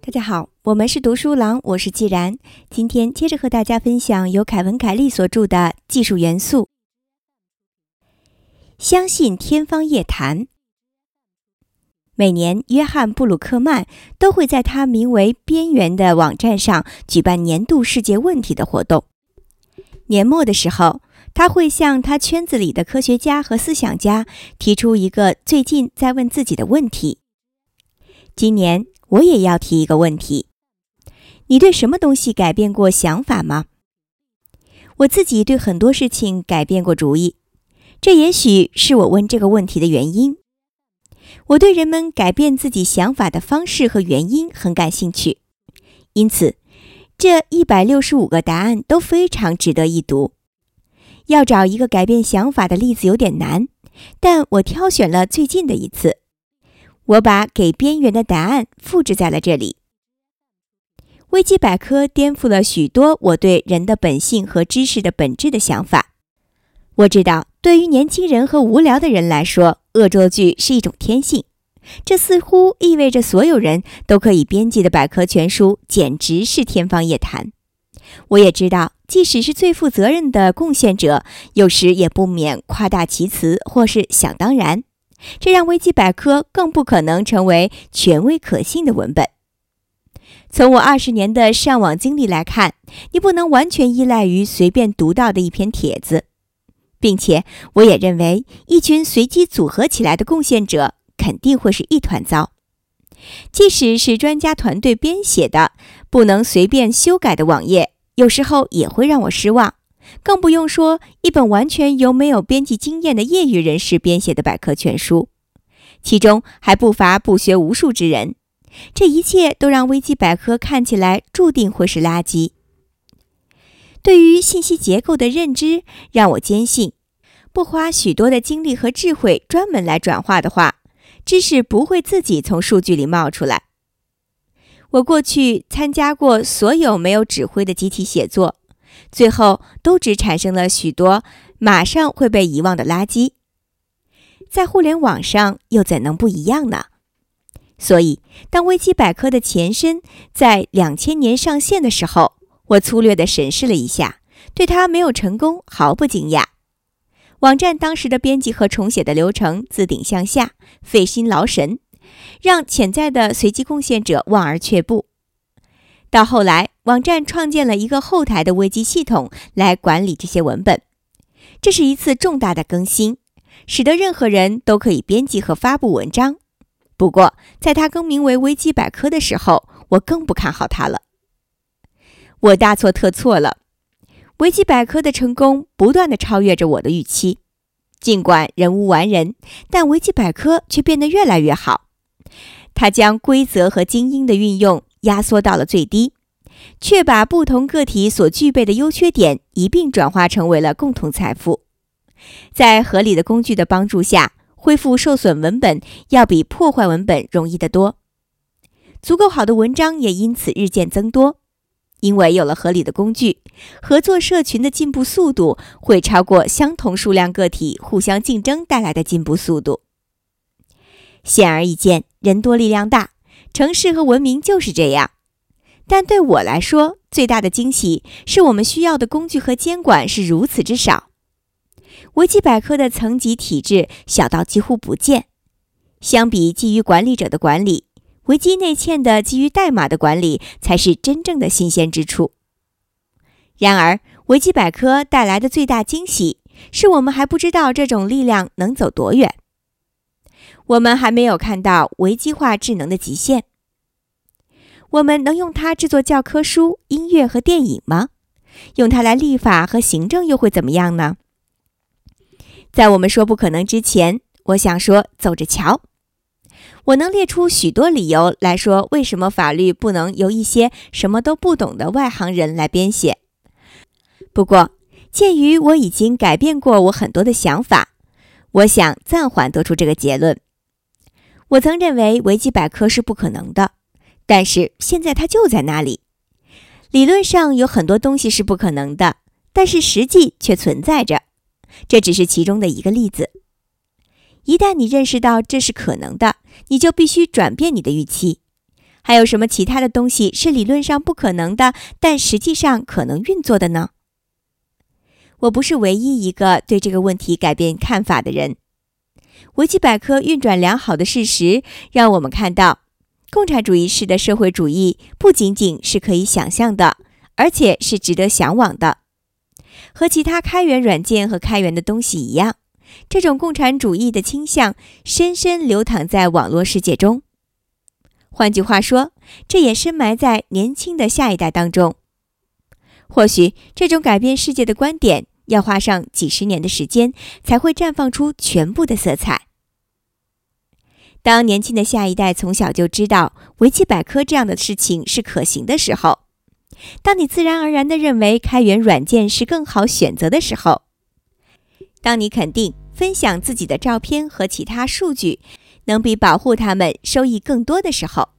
大家好，我们是读书郎，我是既然。今天接着和大家分享由凯文·凯利所著的《技术元素》。相信天方夜谭。每年，约翰·布鲁克曼都会在他名为“边缘”的网站上举办年度世界问题的活动。年末的时候，他会向他圈子里的科学家和思想家提出一个最近在问自己的问题。今年，我也要提一个问题：你对什么东西改变过想法吗？我自己对很多事情改变过主意，这也许是我问这个问题的原因。我对人们改变自己想法的方式和原因很感兴趣，因此这一百六十五个答案都非常值得一读。要找一个改变想法的例子有点难，但我挑选了最近的一次。我把给边缘的答案复制在了这里。维基百科颠覆了许多我对人的本性和知识的本质的想法。我知道，对于年轻人和无聊的人来说，恶作剧是一种天性。这似乎意味着所有人都可以编辑的百科全书简直是天方夜谭。我也知道，即使是最负责任的贡献者，有时也不免夸大其词或是想当然。这让维基百科更不可能成为权威可信的文本。从我二十年的上网经历来看，你不能完全依赖于随便读到的一篇帖子，并且我也认为，一群随机组合起来的贡献者肯定会是一团糟。即使是专家团队编写的、不能随便修改的网页，有时候也会让我失望。更不用说一本完全由没有编辑经验的业余人士编写的百科全书，其中还不乏不学无术之人。这一切都让维基百科看起来注定会是垃圾。对于信息结构的认知，让我坚信，不花许多的精力和智慧专门来转化的话，知识不会自己从数据里冒出来。我过去参加过所有没有指挥的集体写作。最后都只产生了许多马上会被遗忘的垃圾，在互联网上又怎能不一样呢？所以，当维基百科的前身在两千年上线的时候，我粗略地审视了一下，对它没有成功毫不惊讶。网站当时的编辑和重写的流程自顶向下，费心劳神，让潜在的随机贡献者望而却步。到后来，网站创建了一个后台的危机系统来管理这些文本。这是一次重大的更新，使得任何人都可以编辑和发布文章。不过，在它更名为维基百科的时候，我更不看好它了。我大错特错了。维基百科的成功不断地超越着我的预期。尽管人无完人，但维基百科却变得越来越好。它将规则和精英的运用。压缩到了最低，却把不同个体所具备的优缺点一并转化成为了共同财富。在合理的工具的帮助下，恢复受损文本要比破坏文本容易得多。足够好的文章也因此日渐增多，因为有了合理的工具，合作社群的进步速度会超过相同数量个体互相竞争带来的进步速度。显而易见，人多力量大。城市和文明就是这样，但对我来说，最大的惊喜是我们需要的工具和监管是如此之少。维基百科的层级体制小到几乎不见，相比基于管理者的管理，维基内嵌的基于代码的管理才是真正的新鲜之处。然而，维基百科带来的最大惊喜是我们还不知道这种力量能走多远。我们还没有看到维基化智能的极限。我们能用它制作教科书、音乐和电影吗？用它来立法和行政又会怎么样呢？在我们说不可能之前，我想说走着瞧。我能列出许多理由来说为什么法律不能由一些什么都不懂的外行人来编写。不过，鉴于我已经改变过我很多的想法，我想暂缓得出这个结论。我曾认为维基百科是不可能的，但是现在它就在那里。理论上有很多东西是不可能的，但是实际却存在着。这只是其中的一个例子。一旦你认识到这是可能的，你就必须转变你的预期。还有什么其他的东西是理论上不可能的，但实际上可能运作的呢？我不是唯一一个对这个问题改变看法的人。维基百科运转良好的事实让我们看到，共产主义式的社会主义不仅仅是可以想象的，而且是值得向往的。和其他开源软件和开源的东西一样，这种共产主义的倾向深深流淌在网络世界中。换句话说，这也深埋在年轻的下一代当中。或许这种改变世界的观点要花上几十年的时间，才会绽放出全部的色彩。当年轻的下一代从小就知道维基百科这样的事情是可行的时候，当你自然而然地认为开源软件是更好选择的时候，当你肯定分享自己的照片和其他数据能比保护他们收益更多的时候，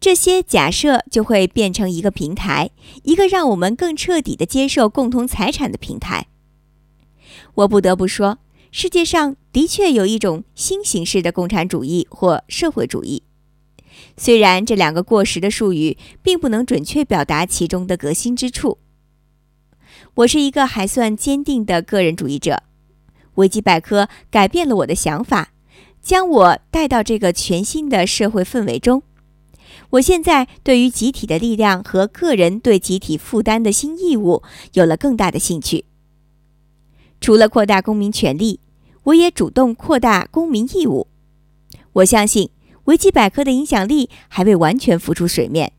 这些假设就会变成一个平台，一个让我们更彻底地接受共同财产的平台。我不得不说，世界上的确有一种新形式的共产主义或社会主义。虽然这两个过时的术语并不能准确表达其中的革新之处，我是一个还算坚定的个人主义者。维基百科改变了我的想法，将我带到这个全新的社会氛围中。我现在对于集体的力量和个人对集体负担的新义务有了更大的兴趣。除了扩大公民权利，我也主动扩大公民义务。我相信。维基百科的影响力还未完全浮出水面，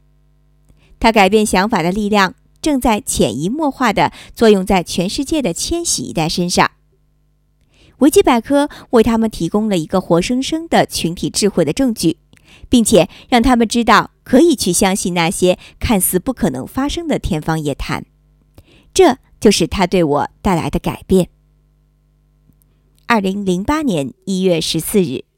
它改变想法的力量正在潜移默化地作用在全世界的千禧一代身上。维基百科为他们提供了一个活生生的群体智慧的证据，并且让他们知道可以去相信那些看似不可能发生的天方夜谭。这就是他对我带来的改变。二零零八年一月十四日。